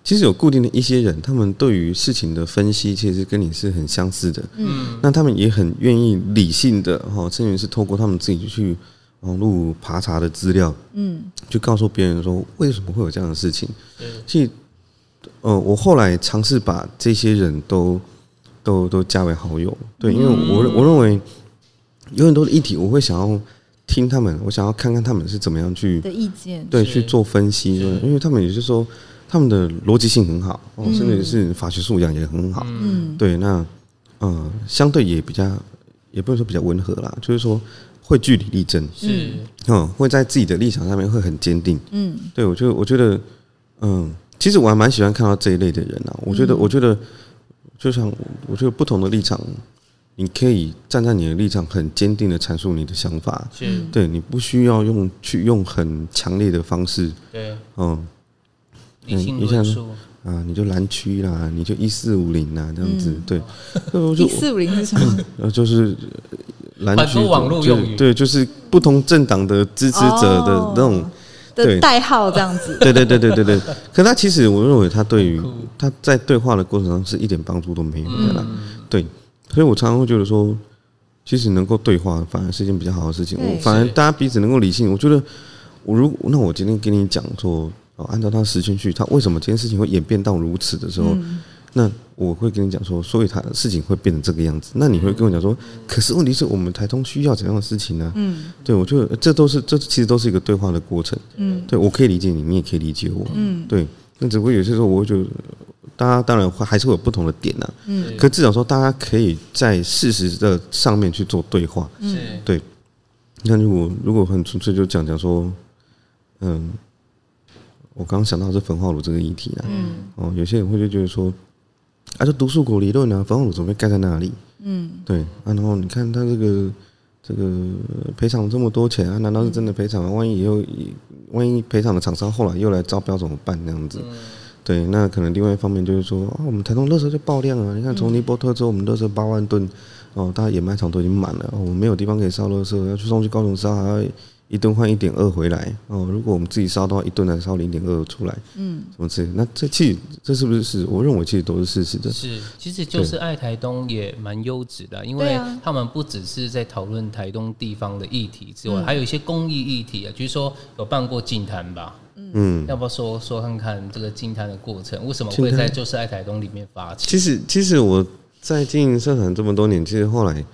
其实有固定的一些人，他们对于事情的分析其实跟你是很相似的，嗯，那他们也很愿意理性的哈，甚至是透过他们自己去网络爬查的资料，嗯，就告诉别人说为什么会有这样的事情。其实，呃，我后来尝试把这些人都都都加为好友，对，因为我我认为有很多的议题，我会想要。听他们，我想要看看他们是怎么样去的意见，对，去做分析，因为他们也就是说，他们的逻辑性很好，哦，甚至是法学素养也很好，嗯，对，那呃，相对也比较，也不能说比较温和啦，就是说会据理力争，是，嗯，会在自己的立场上面会很坚定，嗯，对，我觉得，我觉得，嗯，其实我还蛮喜欢看到这一类的人啊，我觉得，我觉得，就像我觉得不同的立场。你可以站在你的立场，很坚定的阐述你的想法。是，对，你不需要用去用很强烈的方式。对，嗯，你像啊，你就蓝区啦，你就一四五零啦，这样子。对，一四五零是什么？呃，就是蓝区网络用语。对，就是不同政党的支持者的那种的代号，这样子。对对对对对对。可他其实，我认为他对于他在对话的过程中是一点帮助都没有的啦。对。所以，我常常会觉得说，其实能够对话，反而是一件比较好的事情。我反而大家彼此能够理性。我觉得，我如那我今天跟你讲说，哦，按照他的时间去，他为什么这件事情会演变到如此的时候，那我会跟你讲说，所以他的事情会变成这个样子。那你会跟我讲说，可是问题是我们台东需要怎样的事情呢？嗯，对，我觉得这都是这其实都是一个对话的过程。嗯，对我可以理解你，你也可以理解我。嗯，对。那只不过有些时候，我会觉得。大家当然会还是会有不同的点呐，嗯，可至少说大家可以在事实的上面去做对话，嗯，对。那如果如果很纯粹就讲讲说，嗯，我刚刚想到是焚化炉这个议题啊，嗯，哦，有些人会就觉得说，啊，就毒树果理论啊，焚化炉怎么会盖在那里？嗯，对啊，然后你看他这个这个赔偿这么多钱啊，难道是真的赔偿啊？万一以后万一赔偿的厂商后来又来招标怎么办？那样子。对，那可能另外一方面就是说，啊，我们台东垃圾就爆量啊！你看从尼波特之后，我们垃圾八万吨，哦，大家掩埋场都已经满了，我们没有地方可以烧垃圾，要去送去高雄烧，还要一吨换一点二回来，哦，如果我们自己烧的话，一吨才烧零点二出来，嗯，什么之类，那这其实这是不是是？我认为其实都是事实的。是，其实就是爱台东也蛮优质的，因为他们不只是在讨论台东地方的议题之外，还有一些公益议题啊，就是说有办过净坛吧。嗯，要不要说说看看这个净滩的过程？为什么会在就是爱台东里面发起？其实，其实我在经营社团这么多年，其实后来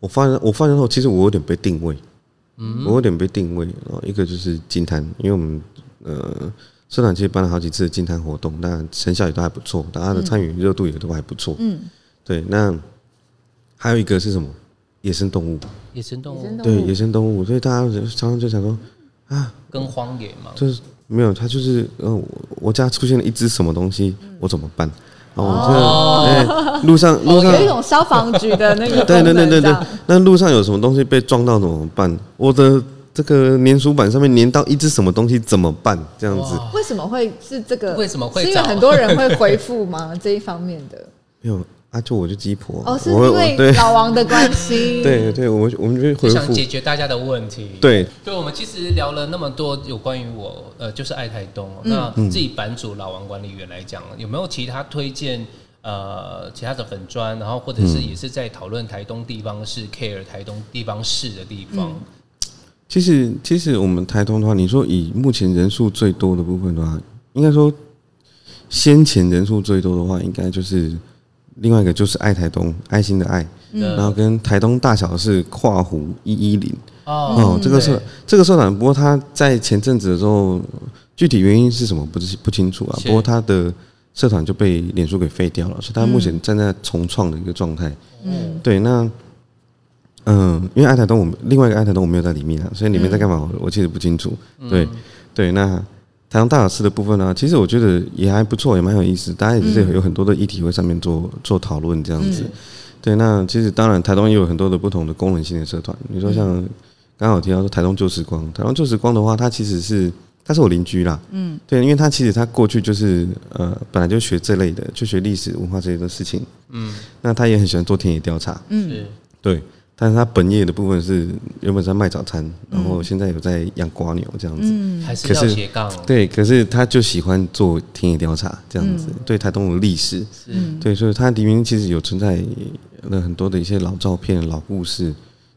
我发现，我发现后，其实我有点被定位，嗯，我有点被定位。然后一个就是金滩，因为我们呃社团其实办了好几次金滩活动，那成效也都还不错，大家的参与热度也都还不错。嗯，对。那还有一个是什么？野生动物，野生动物，对，野生动物。所以大家常常就想说啊，跟荒野嘛，就是。没有，他就是呃，我家出现了一只什么东西，我怎么办？然后我就哎，路上路上有一种消防局的那个，对对对对对。那路上有什么东西被撞到怎么办？我的这个粘鼠板上面粘到一只什么东西怎么办？这样子。为什么会是这个？为什么会？是因为很多人会回复吗？这一方面的？没有。啊，就我就鸡婆哦，是因为老王的关系。对对，我们我们就回想解决大家的问题。对，对，我们其实聊了那么多有关于我，呃，就是爱台东。那自己版主老王管理员来讲，有没有其他推荐？呃，其他的粉砖，然后或者是也是在讨论台东地方事、care 台东地方市的地方。其实，其实我们台东的话，你说以目前人数最多的部分的话，应该说先前人数最多的话，应该就是。另外一个就是爱台东，爱心的爱，然后跟台东大小是跨湖一一零哦，这个社这个社团，不过他在前阵子的时候，具体原因是什么不是不清楚啊。不过他的社团就被脸书给废掉了，所以他目前站在重创的一个状态。嗯，对，那嗯，因为爱台东，我们另外一个爱台东我没有在里面啊，所以里面在干嘛，我其实不清楚。对对，那。台东大小事的部分呢、啊，其实我觉得也还不错，也蛮有意思。大家也是有很多的议题会上面做做讨论这样子。对，那其实当然台东也有很多的不同的功能性的社团。你说像刚好提到说台东旧时光，台东旧时光的话，它其实是他是我邻居啦，嗯，对，因为他其实他过去就是呃，本来就学这类的，就学历史文化这些的事情，嗯，那他也很喜欢做田野调查，嗯，对，但是他本业的部分是原本在卖早餐，然后现在有在养瓜牛这样子，嗯，还是要斜杠，对，可是他就喜欢做田野调查这样子，对台东的历史，嗯，对，所以他里面其实有存在了很多的一些老照片、老故事，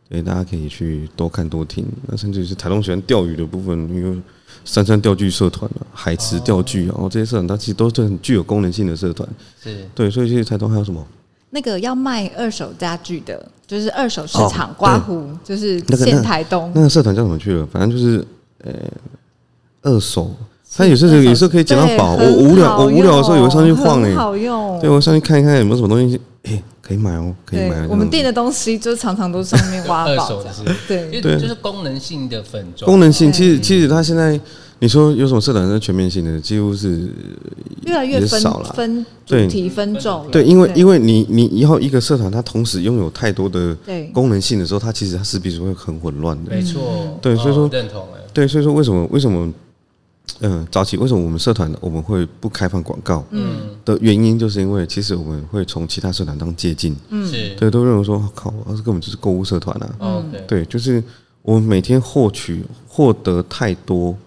对，大家可以去多看多听，那甚至是台东喜欢钓鱼的部分，因为。山山钓具社团啊，海池钓具啊，哦，这些社团它其实都是很具有功能性的社团。是，对，所以这些台东还有什么？那个要卖二手家具的，就是二手市场刮胡，就是现台东那个社团叫什么去了？反正就是呃，二手。他有时候有时候可以捡到宝，我无聊我无聊的时候，也会上去晃哎，好用。对，我上去看一看有没有什么东西，哎，可以买哦，可以买。我们店的东西就常常都上面挖宝，对对，就是功能性的粉装。功能性其实其实它现在。你说有什么社团是全面性的？几乎是越来越少了，分主题分众。对，因为因为你你以后一个社团，它同时拥有太多的功能性的时候，它其实它势必是会很混乱的。没错，对，所以说认同哎。对，所以说为什么为什么嗯早期为什么我们社团我们会不开放广告？嗯，的原因就是因为其实我们会从其他社团当借镜。嗯，对，都认为说靠，这根本就是购物社团啊。嗯，对，就是我们每天获取获得太多。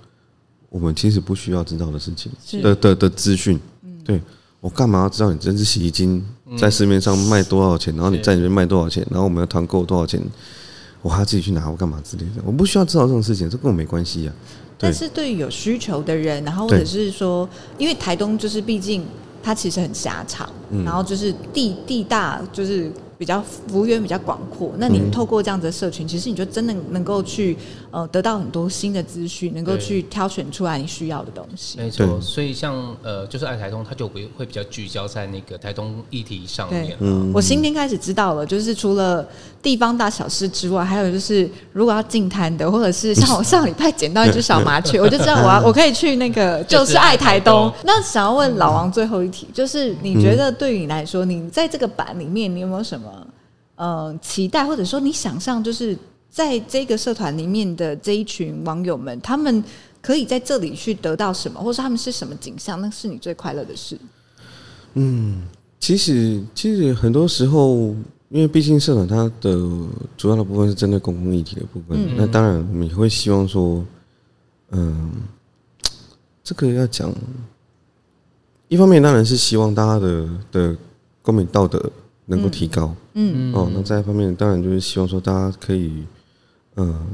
我们其实不需要知道的事情的的的资讯，对，我干嘛要知道你这支洗衣精在市面上卖多少钱，然后你在里面卖多少钱，然后我们要团购多少钱，我还要自己去拿，我干嘛之类的？我不需要知道这种事情，这跟我没关系呀。但是对于有需求的人，然后或者是说，因为台东就是毕竟它其实很狭长，然后就是地地大，就是。比较幅员比较广阔，那你透过这样子的社群，其实你就真的能够去呃得到很多新的资讯，能够去挑选出来你需要的东西。没错，所以像呃就是爱台东，它就会会比较聚焦在那个台东议题上面。嗯，我今天开始知道了，就是除了地方大小事之外，还有就是如果要进摊的，或者是像我上礼拜捡到一只小麻雀，我就知道我要我可以去那个就是爱台东。那想要问老王最后一题，就是你觉得对于你来说，你在这个版里面，你有没有什么？呃，期待或者说你想象，就是在这个社团里面的这一群网友们，他们可以在这里去得到什么，或者他们是什么景象？那是你最快乐的事。嗯，其实其实很多时候，因为毕竟社团它的主要的部分是针对公共议题的部分，嗯、那当然我们也会希望说，嗯，这个要讲，一方面当然是希望大家的的公民道德。能够提高，嗯，嗯。哦，那在一方面当然就是希望说大家可以，嗯，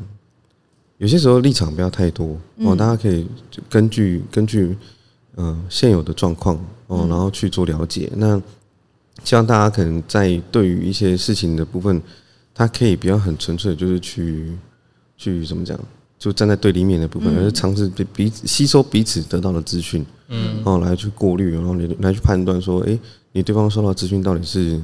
有些时候立场不要太多。哦，大家可以根据根据嗯现有的状况哦，然后去做了解。那希望大家可能在对于一些事情的部分，他可以不要很纯粹，就是去去怎么讲，就站在对立面的部分，而是尝试彼彼此吸收彼此得到的资讯，嗯，哦，来去过滤，然后你来去判断说，哎，你对方收到资讯到底是。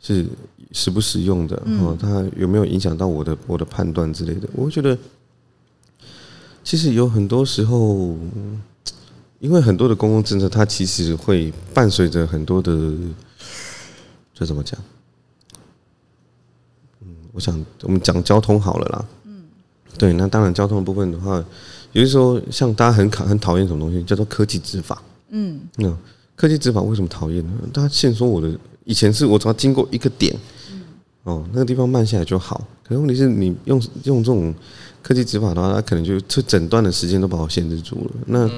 是实不实用的哦？它有没有影响到我的我的判断之类的？我觉得其实有很多时候，因为很多的公共政策，它其实会伴随着很多的，这怎么讲？嗯，我想我们讲交通好了啦。嗯，对，那当然交通的部分的话，有的时候像大家很讨很讨厌什么东西，叫做科技执法。嗯，那科技执法为什么讨厌呢？大家先说我的。以前是我只要经过一个点，哦，那个地方慢下来就好。可是问题是你用用这种科技执法的话，它可能就这整段的时间都把我限制住了。那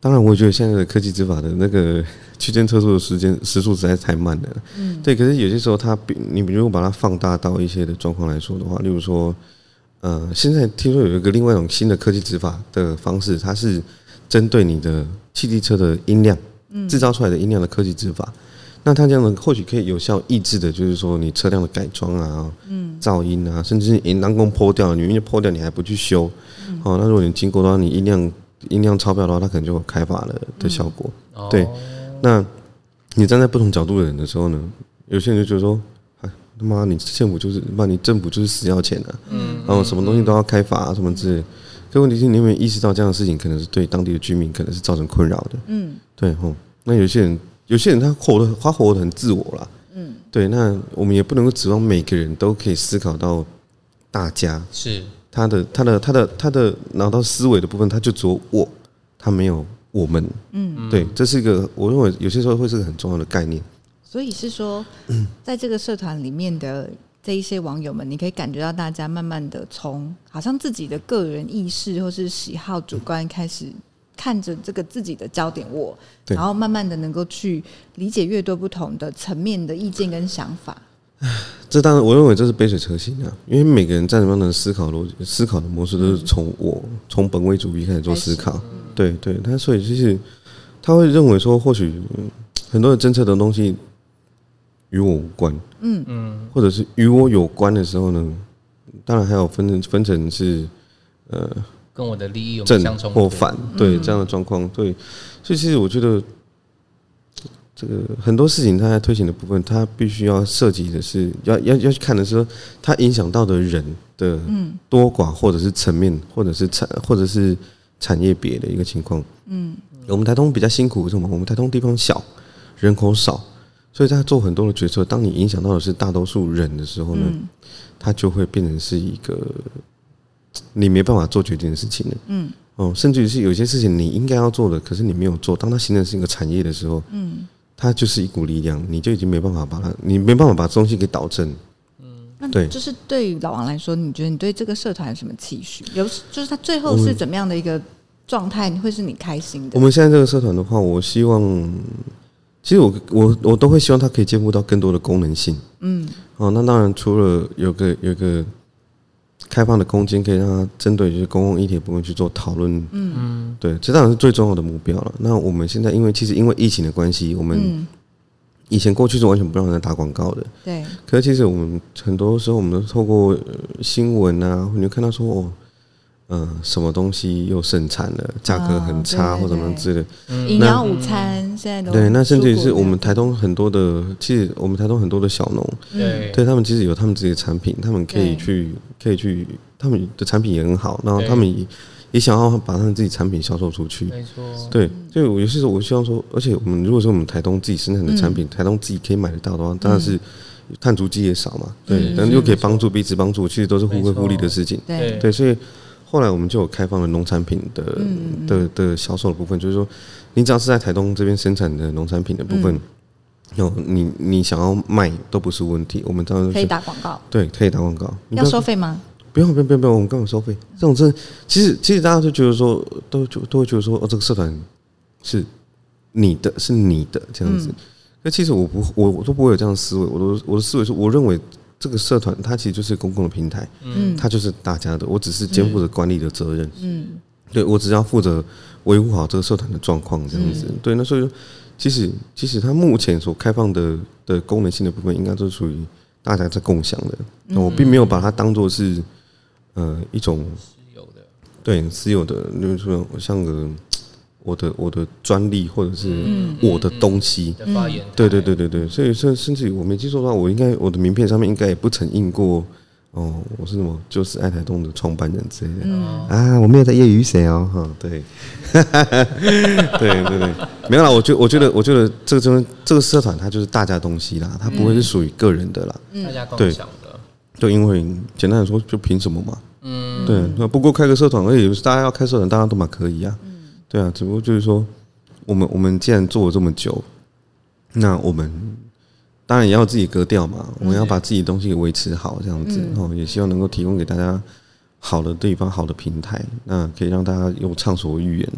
当然，我也觉得现在的科技执法的那个 区间测速的时间时速实在是太慢了。嗯，对。可是有些时候，它比你比如果把它放大到一些的状况来说的话，例如说，呃，现在听说有一个另外一种新的科技执法的方式，它是针对你的汽机车的音量。制造出来的音量的科技执法，那它这样的或许可以有效抑制的，就是说你车辆的改装啊，嗯，噪音啊，甚至是引擎工破掉，你因为破掉，你还不去修，哦，那如果你经过的话，你音量音量超标的话，它可能就有开发了的效果。对，那你站在不同角度的人的时候呢，有些人就觉得说，哎，他妈，你政府就是，那你政府就是死要钱的，嗯，然后什么东西都要开罚啊，什么之类。这问题是，你有没有意识到这样的事情可能是对当地的居民可能是造成困扰的？嗯，对吼。那有些人，有些人他活的他活得很自我啦。嗯，对。那我们也不能够指望每个人都可以思考到大家是他的他的他的他的脑到思维的部分，他就只有我，他没有我们。嗯，对，这是一个我认为有些时候会是个很重要的概念。所以是说，在这个社团里面的这一些网友们，你可以感觉到大家慢慢的从好像自己的个人意识或是喜好主观开始。看着这个自己的焦点我，然后慢慢的能够去理解越多不同的层面的意见跟想法。这当然，我认为这是杯水车薪啊，因为每个人在什么样的思考逻辑、思考的模式，都是从我从本位主义开始做思考。对对，他所以就是他会认为说，或许很多的政策的东西与我无关。嗯嗯，或者是与我有关的时候呢，当然还有分成分成是呃。跟我的利益有正或反，对这样的状况，对，所以其实我觉得这个很多事情，它在推行的部分，它必须要涉及的是要要要去看的是说，它影响到的人的多寡，或者是层面，或者是产或者是产业别的一个情况。嗯，我们台东比较辛苦，为什么？我们台东地方小，人口少，所以在做很多的决策，当你影响到的是大多数人的时候呢，它就会变成是一个。你没办法做决定的事情了，嗯，哦，甚至于是有些事情你应该要做的，可是你没有做。当它形成是一个产业的时候，嗯，它就是一股力量，你就已经没办法把它，你没办法把东西给导正，嗯，对，就是对于老王来说，你觉得你对这个社团有什么期许？有，就是他最后是怎么样的一个状态，会是你开心的？我们现在这个社团的话，我希望，其实我我我都会希望它可以兼顾到更多的功能性，嗯，哦，那当然除了有个有个。开放的空间可以让它针对就是公共议题部分去做讨论，嗯，对，这当然是最重要的目标了。那我们现在因为其实因为疫情的关系，我们以前过去是完全不让人打广告的，对。可是其实我们很多时候我们都透过新闻啊，你就看到说哦。嗯，什么东西又盛产了，价格很差或者什么之类的。营养午餐现在都对，那甚至于是我们台东很多的，其实我们台东很多的小农，对，对他们其实有他们自己的产品，他们可以去，可以去，他们的产品也很好，然后他们也也想要把他们自己产品销售出去。没错，对，所以有些时候我希望说，而且我们如果说我们台东自己生产的产品，台东自己可以买得到的话，当然是碳足迹也少嘛，对，但又可以帮助彼此帮助，其实都是互惠互利的事情。对，对，所以。后来我们就有开放了农产品的的的销售的部分，就是说，你只要是在台东这边生产的农产品的部分，有你你想要卖都不是问题，我们当然可以打广告，对，可以打广告，要收费吗？不用不用不用不用，我们干嘛收费？这种真其实其实大家都觉得说，都就都会觉得说，哦，这个社团是你的，是你的这样子。那其实我不我我都不会有这样的思维，我都我的思维是，我认为。这个社团它其实就是公共的平台，嗯，它就是大家的，我只是肩负着管理的责任，嗯，对，我只要负责维护好这个社团的状况这样子，对，那所以说，其实其实它目前所开放的的功能性的部分，应该都是属于大家在共享的，那我并没有把它当做是呃一种私有的，对，私有的，就是说像个。我的我的专利或者是我的东西，对对对对对，所以甚甚至于我没记错的话，我应该我的名片上面应该也不曾印过哦，我是什么就是爱台东的创办人之类的。啊，我没有在业余谁哦，哈，对，对对对，没有啦，我觉我觉得我觉得这个这这个社团它就是大家东西啦，它不会是属于个人的啦，大家共享的，对，因为简单来说就凭什么嘛，嗯，对，那不过开个社团而已，大家要开社团，大家都蛮可以啊。对啊，只不过就是说，我们我们既然做了这么久，那我们当然也要自己割掉嘛，我们要把自己的东西给维持好，这样子，然后也希望能够提供给大家好的地方、好的平台，那可以让大家有畅所欲言，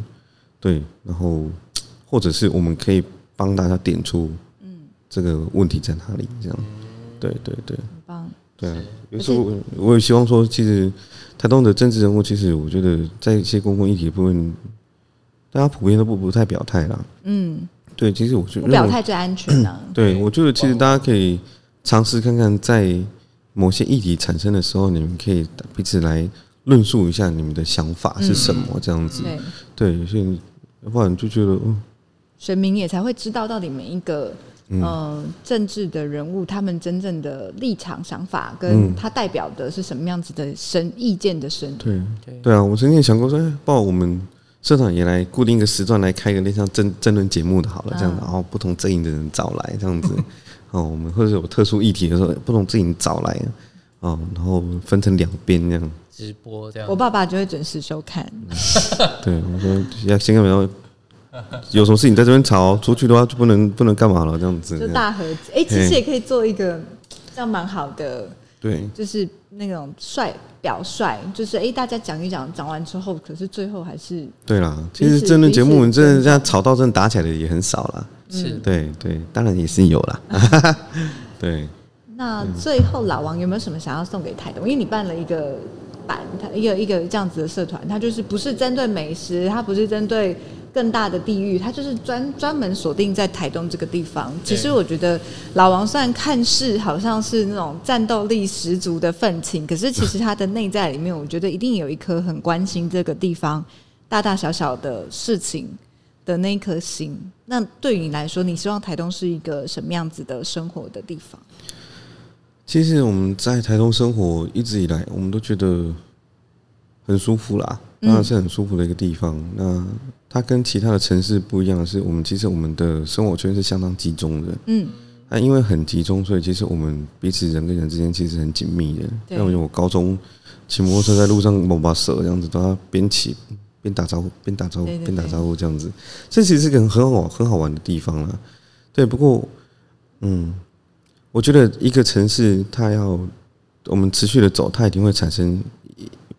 对，然后或者是我们可以帮大家点出，嗯，这个问题在哪里，这样，对对对，很棒，对啊，有时候我也希望说，其实台东的政治人物，其实我觉得在一些公共议题部分。大家普遍都不不太表态啦。嗯，对，其实我觉得表态最安全的。对，我觉得其实大家可以尝试看看，在某些议题产生的时候，你们可以彼此来论述一下你们的想法是什么，这样子。对，所以要不然就觉得，嗯，选民也才会知道到底每一个呃政治的人物他们真正的立场、想法，跟他代表的是什么样子的声意见的神。对，对啊，我曾经也想过说，哎，包括我们。社长也来固定一个时段来开个那像争争论节目的好了，这样子，然后不同阵营的人找来这样子，哦，我们或者有特殊议题的时候，不同阵营找来，哦，然后分成两边这样直播这样。我爸爸就会准时收看。对，我说要先看，然后有什么事情在这边吵，出去的话就不能不能干嘛了，这样子。就大合集，哎、欸，其实也可以做一个这样蛮好的。对，就是那种帅表率，就是哎、欸，大家讲一讲，讲完之后，可是最后还是对啦。其实真的节目，真的这样吵到真的打起来的也很少了。是，对对，当然也是有啦。对。那最后老王有没有什么想要送给台东？因为你办了一个版，他一个一个这样子的社团，他就是不是针对美食，他不是针对。更大的地域，它就是专专门锁定在台东这个地方。其实我觉得老王虽然看似好像是那种战斗力十足的愤青，可是其实他的内在里面，我觉得一定有一颗很关心这个地方大大小小的事情的那一颗心。那对于你来说，你希望台东是一个什么样子的生活的地方？其实我们在台东生活一直以来，我们都觉得很舒服啦，当然是很舒服的一个地方。那它跟其他的城市不一样的是，我们其实我们的生活圈是相当集中的。嗯，那因为很集中，所以其实我们彼此人跟人之间其实很紧密的。那我高中骑摩托车在路上猛把手这样子，都要边骑边打招呼，边打招呼边打招呼这样子。这其实是个很好很好玩的地方啦。对，不过嗯，我觉得一个城市它要我们持续的走，它一定会产生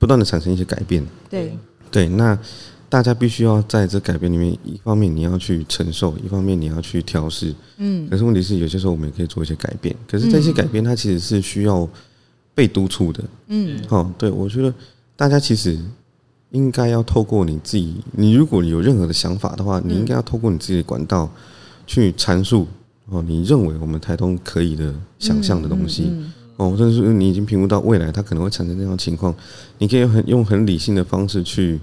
不断的产生一些改变。对对，那。大家必须要在这改变里面，一方面你要去承受，一方面你要去调试。嗯，可是问题是，有些时候我们也可以做一些改变。可是这些改变，它其实是需要被督促的。嗯，哦，对，我觉得大家其实应该要透过你自己，你如果你有任何的想法的话，你应该要透过你自己的管道去阐述哦，你认为我们台东可以的想象的东西。哦，甚至是你已经评估到未来它可能会产生这样的情况，你可以很用很理性的方式去。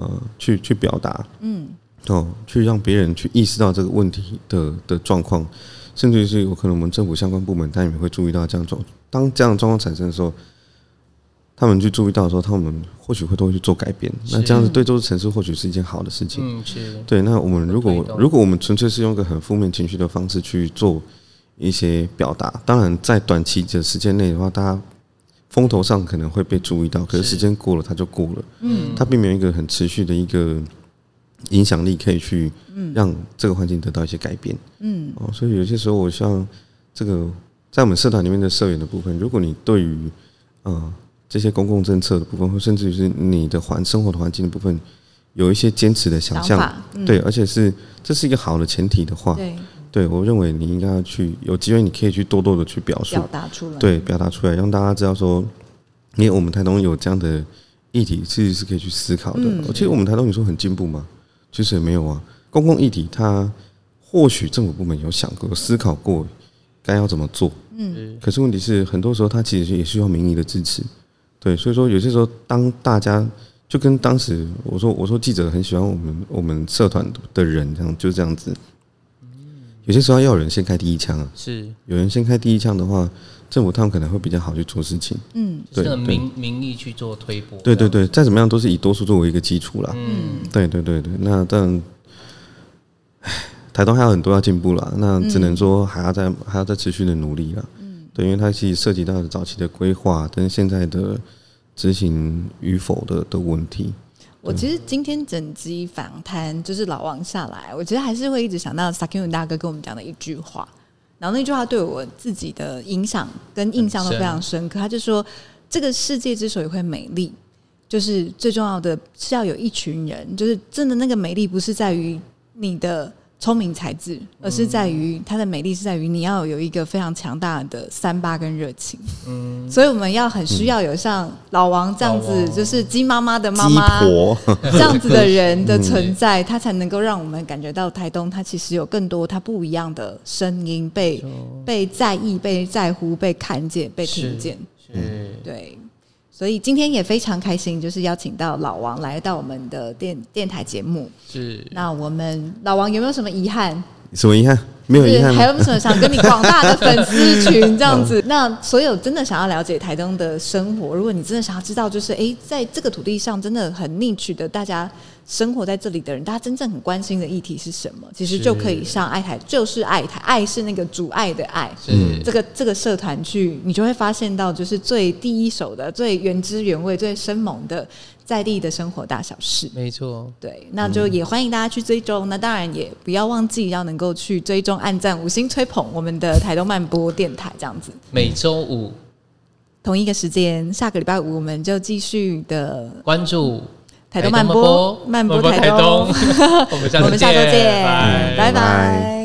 呃，去去表达，嗯，哦，去让别人去意识到这个问题的的状况，甚至于是有可能我们政府相关部门，他也会注意到这样状，当这样的状况产生的时候，他们去注意到的时候，他们或许会都会去做改变。那这样子对这座城市或许是一件好的事情。嗯，是。对，那我们如果如果我们纯粹是用一个很负面情绪的方式去做一些表达，当然在短期的时间内的话，大家。风头上可能会被注意到，可是时间过了，它就过了。嗯，它并没有一个很持续的一个影响力，可以去让这个环境得到一些改变。嗯，哦，所以有些时候，我希望这个在我们社团里面的社员的部分，如果你对于呃这些公共政策的部分，或甚至于是你的环生活的环境的部分，有一些坚持的想象，对，而且是这是一个好的前提的话，对。我认为你应该要去有机会，你可以去多多的去表述、表达出来，对，表达出来，让大家知道说，因为我们台东有这样的议题，其实是可以去思考的。嗯、其实我们台东，你说很进步吗？其实也没有啊。公共议题，它或许政府部门有想过、思考过该要怎么做，嗯，可是问题是，很多时候它其实也需要民意的支持。对，所以说有些时候，当大家就跟当时我说，我说记者很喜欢我们我们社团的人，这样就这样子。有些时候要有人先开第一枪啊，是有人先开第一枪的话，政府他们可能会比较好去做事情。嗯，对，民民意去做推波。对对对，再怎么样都是以多数作为一个基础啦。嗯，对对对对，那当然，台东还有很多要进步啦，那只能说还要再还要再持续的努力啦。嗯，对，因为它其实涉及到早期的规划跟现在的执行与否的的问题。我其实今天整集访谈就是老王下来，我觉得还是会一直想到 Sakium 大哥跟我们讲的一句话，然后那句话对我自己的影响跟印象都非常深刻。他就说，这个世界之所以会美丽，就是最重要的是要有一群人，就是真的那个美丽不是在于你的。聪明才智，而是在于它的美丽是在于你要有一个非常强大的三八跟热情。嗯，所以我们要很需要有像老王这样子，就是鸡妈妈的妈妈 这样子的人的存在，他才能够让我们感觉到台东它其实有更多它不一样的声音被被在意、被在乎、被看见、被听见。嗯，对。所以今天也非常开心，就是邀请到老王来到我们的电电台节目。是，那我们老王有没有什么遗憾？什么遗憾？没有遗憾。还有什么想跟你广大的粉丝群这样子？那所有真的想要了解台东的生活，如果你真的想要知道，就是哎，在这个土地上真的很 niche 的大家生活在这里的人，大家真正很关心的议题是什么？其实就可以上爱台，就是爱台，爱是那个阻碍的爱，是这个这个社团去，你就会发现到，就是最第一手的、最原汁原味、最生猛的在地的生活大小事。没错，对，那就也欢迎大家去追踪。那当然也不要忘记要能够去追踪、按赞、五星吹捧我们的台东慢播电台，这样子。每周五同一个时间，下个礼拜五我们就继续的关注。台东慢播，慢播台东，我们下周见，拜拜。